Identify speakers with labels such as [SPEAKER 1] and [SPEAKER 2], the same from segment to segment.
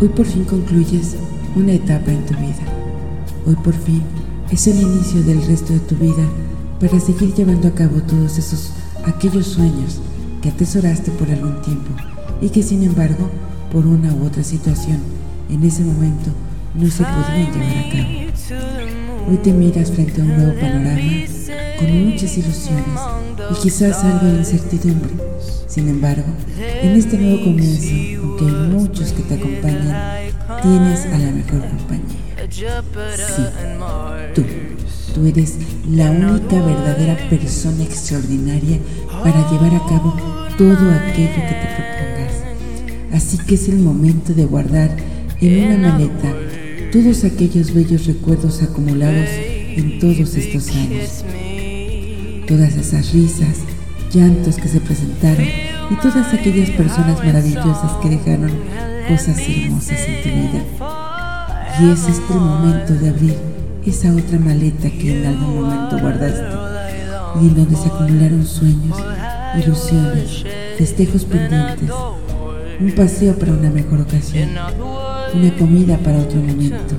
[SPEAKER 1] Hoy por fin concluyes una etapa en tu vida. Hoy por fin es el inicio del resto de tu vida para seguir llevando a cabo todos esos aquellos sueños que atesoraste por algún tiempo y que sin embargo por una u otra situación en ese momento no se podían llevar a cabo. Hoy te miras frente a un nuevo panorama con muchas ilusiones y quizás algo de incertidumbre. Sin embargo, en este nuevo comienzo, aunque hay muchos que te acompañan, tienes a la mejor compañía. Sí, tú. Tú eres la única verdadera persona extraordinaria para llevar a cabo todo aquello que te propongas. Así que es el momento de guardar en una maleta todos aquellos bellos recuerdos acumulados en todos estos años. Todas esas risas, llantos que se presentaron y todas aquellas personas maravillosas que dejaron cosas hermosas en tu vida. Y es este momento de abrir esa otra maleta que en algún momento guardaste y en donde se acumularon sueños, ilusiones, festejos pendientes, un paseo para una mejor ocasión, una comida para otro momento,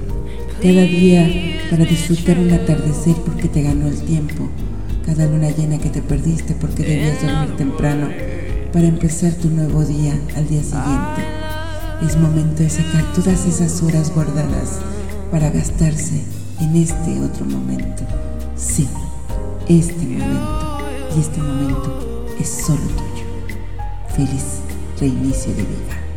[SPEAKER 1] cada día para disfrutar un atardecer porque te ganó el tiempo, cada luna llena que te perdiste porque debías dormir temprano para empezar tu nuevo día al día siguiente. Es momento de sacar todas esas horas guardadas para gastarse en este otro momento. Sí, este momento. Y este momento es solo tuyo. Feliz reinicio de vida.